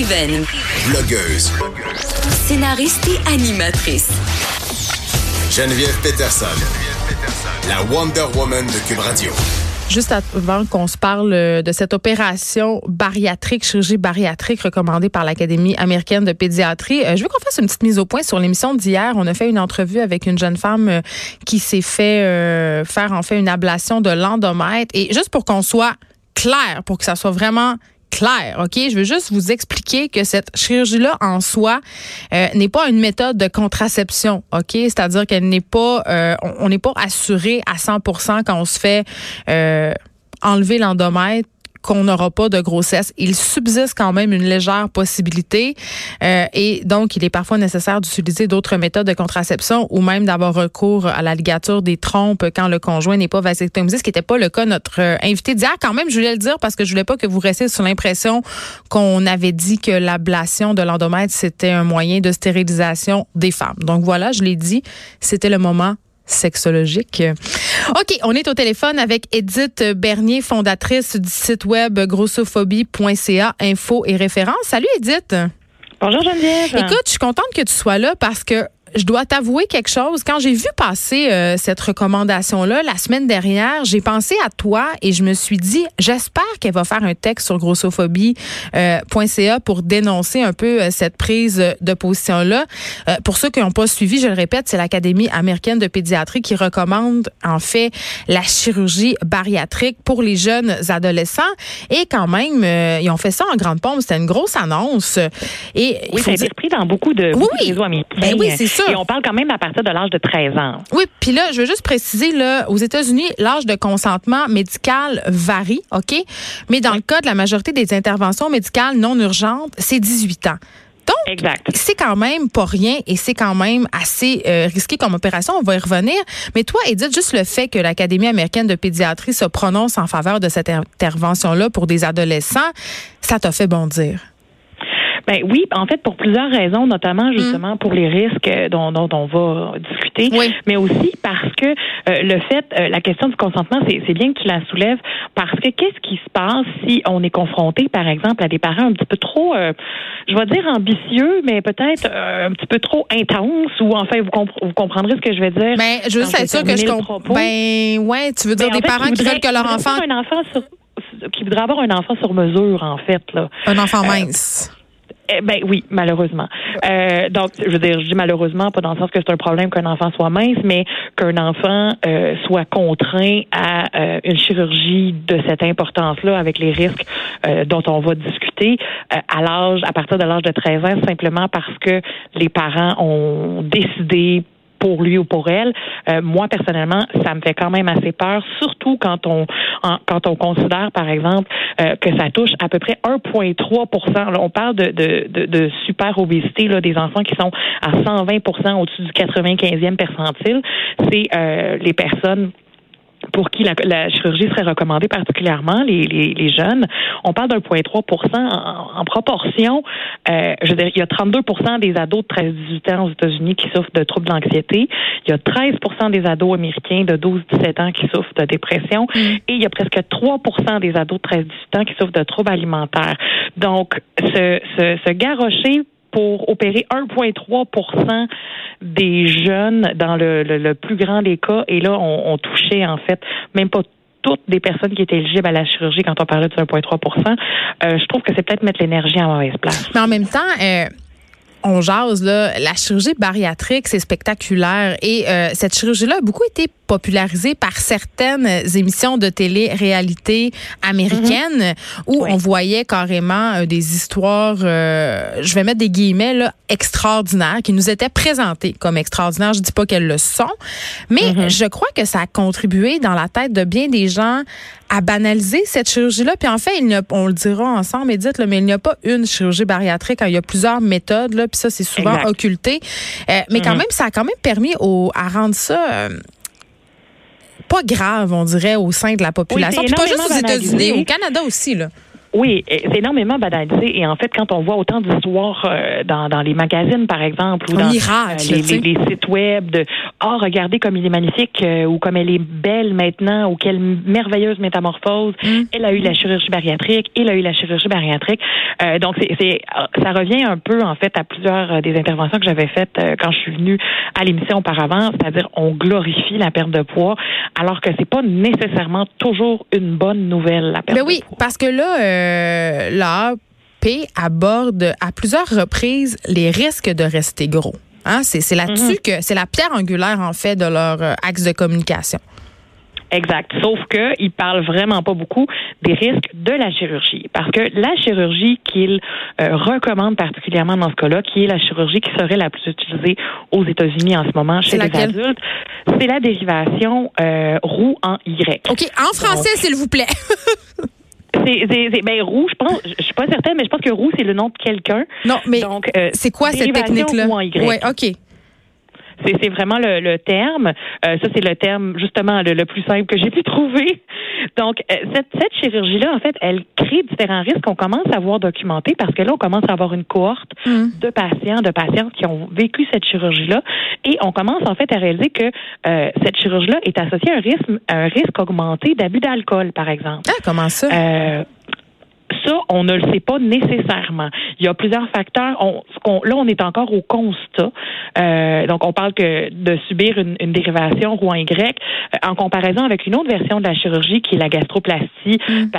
Écrivaine, Blogueuse. scénariste et animatrice. Geneviève Peterson. La Wonder Woman de Cube Radio. Juste avant qu'on se parle euh, de cette opération bariatrique, chirurgie bariatrique recommandée par l'Académie américaine de pédiatrie, euh, je veux qu'on fasse une petite mise au point sur l'émission d'hier. On a fait une entrevue avec une jeune femme euh, qui s'est fait faire en fait une ablation de l'endomètre. Et juste pour qu'on soit clair, pour que ça soit vraiment clair, OK? Je veux juste vous expliquer que cette chirurgie-là, en soi, euh, n'est pas une méthode de contraception, OK? C'est-à-dire qu'elle n'est pas, euh, on n'est pas assuré à 100% quand on se fait euh, enlever l'endomètre qu'on n'aura pas de grossesse. Il subsiste quand même une légère possibilité euh, et donc il est parfois nécessaire d'utiliser d'autres méthodes de contraception ou même d'avoir recours à la ligature des trompes quand le conjoint n'est pas vasectomisé, ce qui n'était pas le cas notre euh, invité d'hier. Quand même, je voulais le dire parce que je voulais pas que vous restiez sur l'impression qu'on avait dit que l'ablation de l'endomètre c'était un moyen de stérilisation des femmes. Donc voilà, je l'ai dit, c'était le moment sexologique. OK, on est au téléphone avec Edith Bernier, fondatrice du site web grossophobie.ca, info et références. Salut Edith. Bonjour Geneviève. Écoute, je suis contente que tu sois là parce que je dois t'avouer quelque chose. Quand j'ai vu passer euh, cette recommandation-là la semaine dernière, j'ai pensé à toi et je me suis dit, j'espère qu'elle va faire un texte sur grossophobie.ca euh, pour dénoncer un peu euh, cette prise de position-là. pour ceux qui n'ont pas suivi, je le répète, c'est l'Académie américaine de pédiatrie qui recommande en fait la chirurgie bariatrique pour les jeunes adolescents. Et quand même, ils ont fait ça en grande pompe. C'était une grosse annonce. Et oui, ça a été pris dans beaucoup de, beaucoup oui, réseaux américains. Ben oui, c'est ça. Et on parle quand même à partir de l'âge de 13 ans. Oui, puis là, je veux juste préciser, là, aux États-Unis, l'âge de consentement médical varie, OK? Mais dans le cas de la majorité des interventions médicales non urgentes, c'est 18 ans. Donc, c'est quand même pas rien et c'est quand même assez euh, risqué comme opération. On va y revenir. Mais toi, Edith, juste le fait que l'Académie américaine de pédiatrie se prononce en faveur de cette intervention-là pour des adolescents, ça t'a fait bondir. Ben oui, en fait, pour plusieurs raisons, notamment justement pour les risques dont, dont on va discuter, mais aussi parce que euh, le fait, euh, la question du consentement, c'est bien que tu la soulèves, parce que qu'est-ce qui se passe si on est confronté, par exemple, à des parents un petit peu trop, euh, je vais dire ambitieux, mais peut-être un petit peu trop intenses, ou enfin, vous, vous comprendrez ce que je vais dire. Ben, je veux être sûr que je comprends. Ben, ouais, tu veux dire ben, des parents qui, veulent que leur enfant. Un enfant qui voudrait avoir un enfant sur mesure, en fait. Là. Un enfant mince. Eh ben oui, malheureusement. Euh, donc, je veux dire, je dis malheureusement, pas dans le sens que c'est un problème qu'un enfant soit mince, mais qu'un enfant euh, soit contraint à euh, une chirurgie de cette importance-là, avec les risques euh, dont on va discuter, à l'âge, à partir de l'âge de 13 ans, simplement parce que les parents ont décidé pour lui ou pour elle. Euh, moi personnellement, ça me fait quand même assez peur, surtout quand on quand on considère par exemple euh, que ça touche à peu près 1,3% On parle de, de, de, super obésité là, des enfants qui sont à 120% au-dessus du 95e percentile. C'est euh, les personnes pour qui la, chirurgie serait recommandée particulièrement, les, les, les jeunes, on parle d'un point 3 en, en, proportion. Euh, je dire, il y a 32% des ados de 13-18 ans aux États-Unis qui souffrent de troubles d'anxiété. Il y a 13% des ados américains de 12-17 ans qui souffrent de dépression. Mm. Et il y a presque 3% des ados de 13-18 ans qui souffrent de troubles alimentaires. Donc, ce, ce, ce garrocher pour opérer 1,3% des jeunes dans le, le, plus grand des cas. Et là, on, touchait en fait même pas toutes des personnes qui étaient éligibles à la chirurgie quand on parlait de 1,3 euh, Je trouve que c'est peut-être mettre l'énergie en mauvaise place. Mais en même temps, euh, on jase, là, la chirurgie bariatrique, c'est spectaculaire. Et euh, cette chirurgie-là a beaucoup été popularisée par certaines émissions de télé-réalité américaines mhm. où on voyait carrément euh, des histoires, euh, je vais mettre des guillemets, là, extraordinaires, qui nous étaient présentées comme extraordinaires. Je dis pas qu'elles le sont, mais mhm. je crois que ça a contribué dans la tête de bien des gens à banaliser cette chirurgie-là. Puis en fait, il a, on le dira ensemble, Edith, là, mais il n'y a pas une chirurgie bariatrique. Hein. il y a plusieurs méthodes, là, puis ça, c'est souvent occulté. Euh, mais quand mm-hmm. même, ça a quand même permis au, à rendre ça... Euh, pas grave, on dirait, au sein de la population. pas juste aux États-Unis, au Canada aussi, là. Oui, c'est énormément banalisé. Et en fait, quand on voit autant d'histoires euh, dans, dans les magazines, par exemple, ou dans euh, les, sites web de oh, regardez comme il est magnifique euh, ou comme elle est belle maintenant ou quelle merveilleuse métamorphose. Mm. Elle a eu la chirurgie bariatrique, il a eu la chirurgie bariatrique. donc, c'est ça revient un peu, en fait, à plusieurs des interventions que j'avais faites quand je suis venue à l'émission auparavant, c'est-à-dire on glorifie la perte de poids, alors que c'est pas nécessairement toujours une bonne nouvelle, la perte ben oui, parce que là, euh, l'AP aborde à plusieurs reprises les risques de rester gros. Hein? C'est là-dessus mhm. que c'est la pierre angulaire, en fait, de leur euh, axe de communication. Exact. Sauf que il parle vraiment pas beaucoup des risques de la chirurgie, parce que la chirurgie qu'il euh, recommande particulièrement dans ce cas-là, qui est la chirurgie qui serait la plus utilisée aux États-Unis en ce moment chez les adultes, c'est la dérivation roux en Y. Ok, en français, s'il vous plaît. C'est, ben, roux, je pense, je suis pas certaine, mais je pense que roux, c'est le nom de quelqu'un. Non, mais euh, c'est quoi cette technique-là? Oui, OK. C'est vraiment le, terme. Euh, ça, c'est le terme justement le, plus simple que j'ai pu trouver. Donc, euh, cette, cette chirurgie-là, en fait, elle crée différents risques qu'on commence à voir documentés parce que là, on commence à avoir une cohorte mm. de patients, de patientes qui ont vécu cette chirurgie-là, et on commence en fait à réaliser que euh, cette chirurgie-là est associée à un risque, un risque augmenté d'abus d'alcool, par exemple. Ah, comment ça? Ça, on ne le sait pas nécessairement. Il y a plusieurs facteurs. On, là, on est encore au constat. Euh, donc, on parle que de subir une, une dérivation roux Y euh, en comparaison avec une autre version de la chirurgie qui est la gastroplastie mm.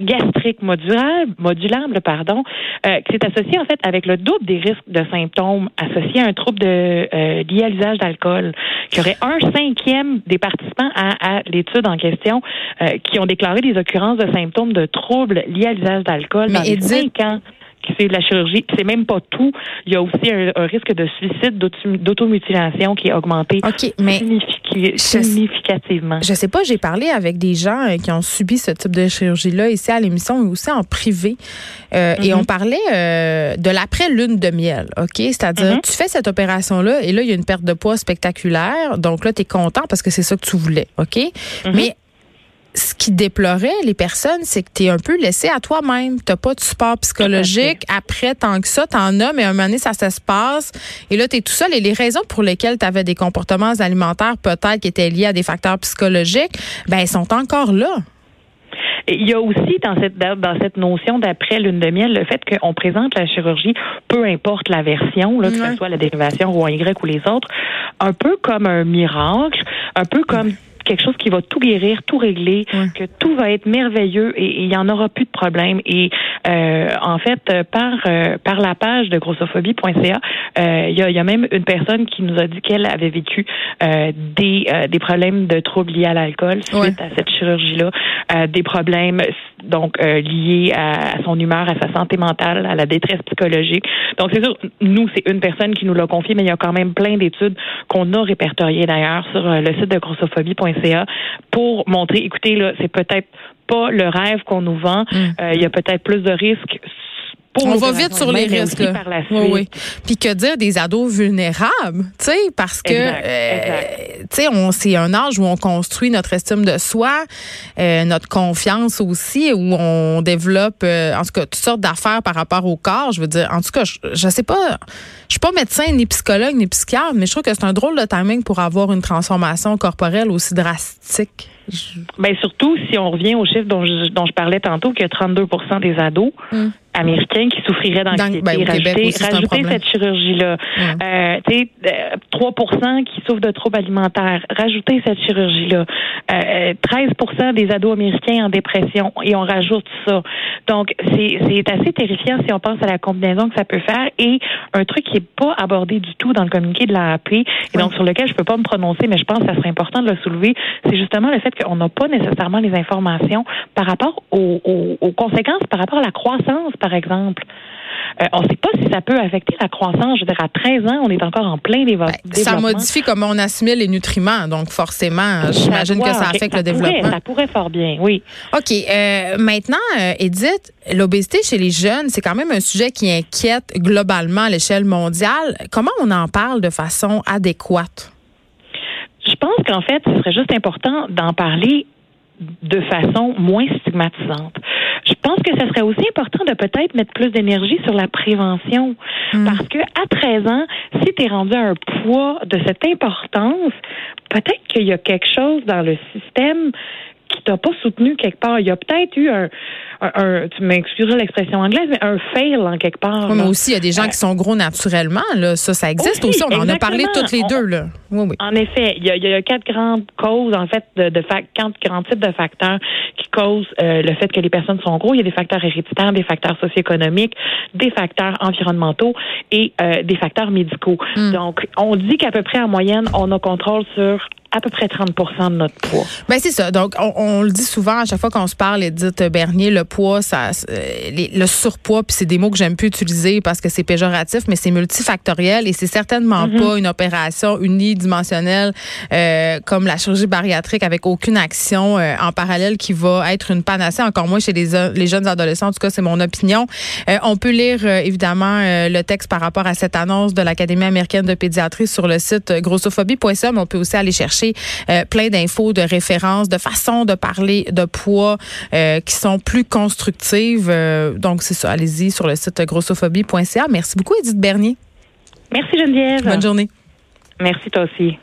gastrique modulable, modulable pardon, euh, qui est associée en fait avec le double des risques de symptômes associés à un trouble de euh, lié à l'usage d'alcool, qui aurait un cinquième des participants à, à l'étude en question euh, qui ont déclaré des occurrences de symptômes de troubles liés à l'usage d'alcool dans les cinq ans qui la chirurgie. C'est même pas tout. Il y a aussi un, risque de suicide, d'automutilation qui est augmenté significativement. Je sais pas, j'ai parlé avec des gens euh, qui ont subi ce type de chirurgie-là ici à l'émission, mais aussi en privé. Euh, et mm-hmm. on parlait euh, de l'après-lune de miel, OK? C'est-à-dire, mm-hmm. tu fais cette opération-là et là, il y a une perte de poids spectaculaire. Donc là, tu es content parce que c'est ça que tu voulais, OK? Mm-hmm. Mais ce qui déplorait les personnes, c'est que tu es un peu laissé à toi-même. Tu pas de support psychologique. Après, tant que ça, tu en as, mais à un moment donné, ça, se passe. Et là, tu es tout seul. Et les raisons pour lesquelles tu avais des comportements alimentaires, peut-être, qui étaient liés à des facteurs psychologiques, ben, elles sont encore là. il y a aussi dans cette dans cette notion d'après lune de miel le fait qu'on présente la chirurgie, peu importe la version, là, que ce soit la dérivation ou Y ou les autres, un peu comme un miracle, un peu comme quelque chose qui va tout guérir, tout régler, que tout va être merveilleux et il y en aura plus de problème. Et euh, en fait, par euh, par la page de grossophobie.ca, euh, il y, a, y, a, même une personne qui nous a dit qu'elle avait vécu des des problèmes de troubles liés à l'alcool suite à cette chirurgie-là, des problèmes donc liés à, son humeur, à sa santé mentale, à la détresse psychologique. Donc c'est sûr, nous c'est une personne qui nous l'a confié, mais il y a quand même plein d'études qu'on a répertoriées d'ailleurs sur le site de grossophobie.ca pour montrer, écoutez, là, c'est peut-être pas le rêve qu'on nous vend. Mm. Euh, il y a peut-être plus de risques on va vite sur les risques. Oui, oui. Puis que dire des ados vulnérables, tu sais, parce que euh, tu sais, on c'est un âge où on construit notre estime de soi, euh, notre confiance aussi, où on développe, euh, en tout cas, toutes sortes d'affaires par rapport au corps. Je veux dire, en tout cas, je, je sais pas, je suis pas médecin ni psychologue ni psychiatre, mais je trouve que c'est un drôle de timing pour avoir une transformation corporelle aussi drastique. Bien, surtout si on revient au chiffre dont je, dont je parlais tantôt, que 32% des ados hum américains qui souffriraient d'anxiété. Ben, rajouter, cette chirurgie-là. Euh, tu sais, 3 euh, qui souffrent de troubles alimentaires. Rajouter cette chirurgie-là. Euh, 13 des ados américains en dépression et on rajoute ça. Donc, c'est assez terrifiant si on pense à la combinaison que ça peut faire et un truc qui est pas abordé du tout dans le communiqué de l'AAP et donc sur lequel je peux pas me prononcer, mais je pense que ça serait important de le soulever, c'est justement le fait qu'on n'a pas nécessairement les informations par rapport aux, aux, aux conséquences, par rapport à la croissance par exemple. Euh, on ne sait pas si ça peut affecter la croissance. Je veux dire, à 13 ans, on est encore en plein développement. ça modifie comment on assimile les nutriments, donc forcément, j'imagine que ça affecte le développement. ça pourrait fort bien, oui. OK. Euh, maintenant, Edith, l'obésité chez les jeunes, c'est quand même un sujet qui inquiète globalement à l'échelle mondiale. Comment on en parle de façon adéquate? Je pense qu'en fait, ce serait juste important d'en parler de façon moins stigmatisante. Je pense que ce serait aussi important de peut-être mettre plus d'énergie sur la prévention. Hmm. Parce que à 13 ans, si tu es rendu à un poids de cette importance, peut-être qu'il y a quelque chose dans le système qui t'a pas soutenu quelque part. Il y a peut-être eu un, un, tu m'excuseras l'expression anglaise, mais un fail en quelque part. mais aussi, il y a des gens qui sont gros naturellement. Là. Ça, ça existe aussi. On en a parlé toutes les deux. Là. Oui, oui. En effet, il y, a, il y a quatre grandes causes, en fait, de, de quatre grands types de facteurs qui causent euh, le fait que les personnes sont gros. Il y a des facteurs héréditaires, des facteurs socio-économiques, des facteurs environnementaux et euh, des facteurs médicaux. Hmm. Donc, on dit qu'à peu près en moyenne, on a contrôle sur à peu près 30% de notre poids. Ben c'est ça. Donc, on, le dit souvent à chaque fois qu'on se parle, Edith Bernier, le poids, ça, euh, le surpoids, puis c'est des mots que j'aime plus utiliser parce que c'est péjoratif, mais c'est multifactoriel et c'est certainement mm-hmm. pas une opération unidimensionnelle euh, comme la chirurgie bariatrique avec aucune action euh, en parallèle qui va être une panacée, encore moins chez les, les jeunes adolescents. En tout cas, c'est mon opinion. on peut lire évidemment le texte par rapport à cette annonce de l'Académie américaine de pédiatrie sur le site grossophobie.ca, mais on peut aussi aller chercher euh, plein d'infos, de références, de façons de parler de poids euh, qui sont plus constructives. Euh, donc, c'est ça. Allez-y sur le site grossophobie.ca. Merci beaucoup, Edith Bernier. Merci, Geneviève. Bonne journée. Merci, toi aussi.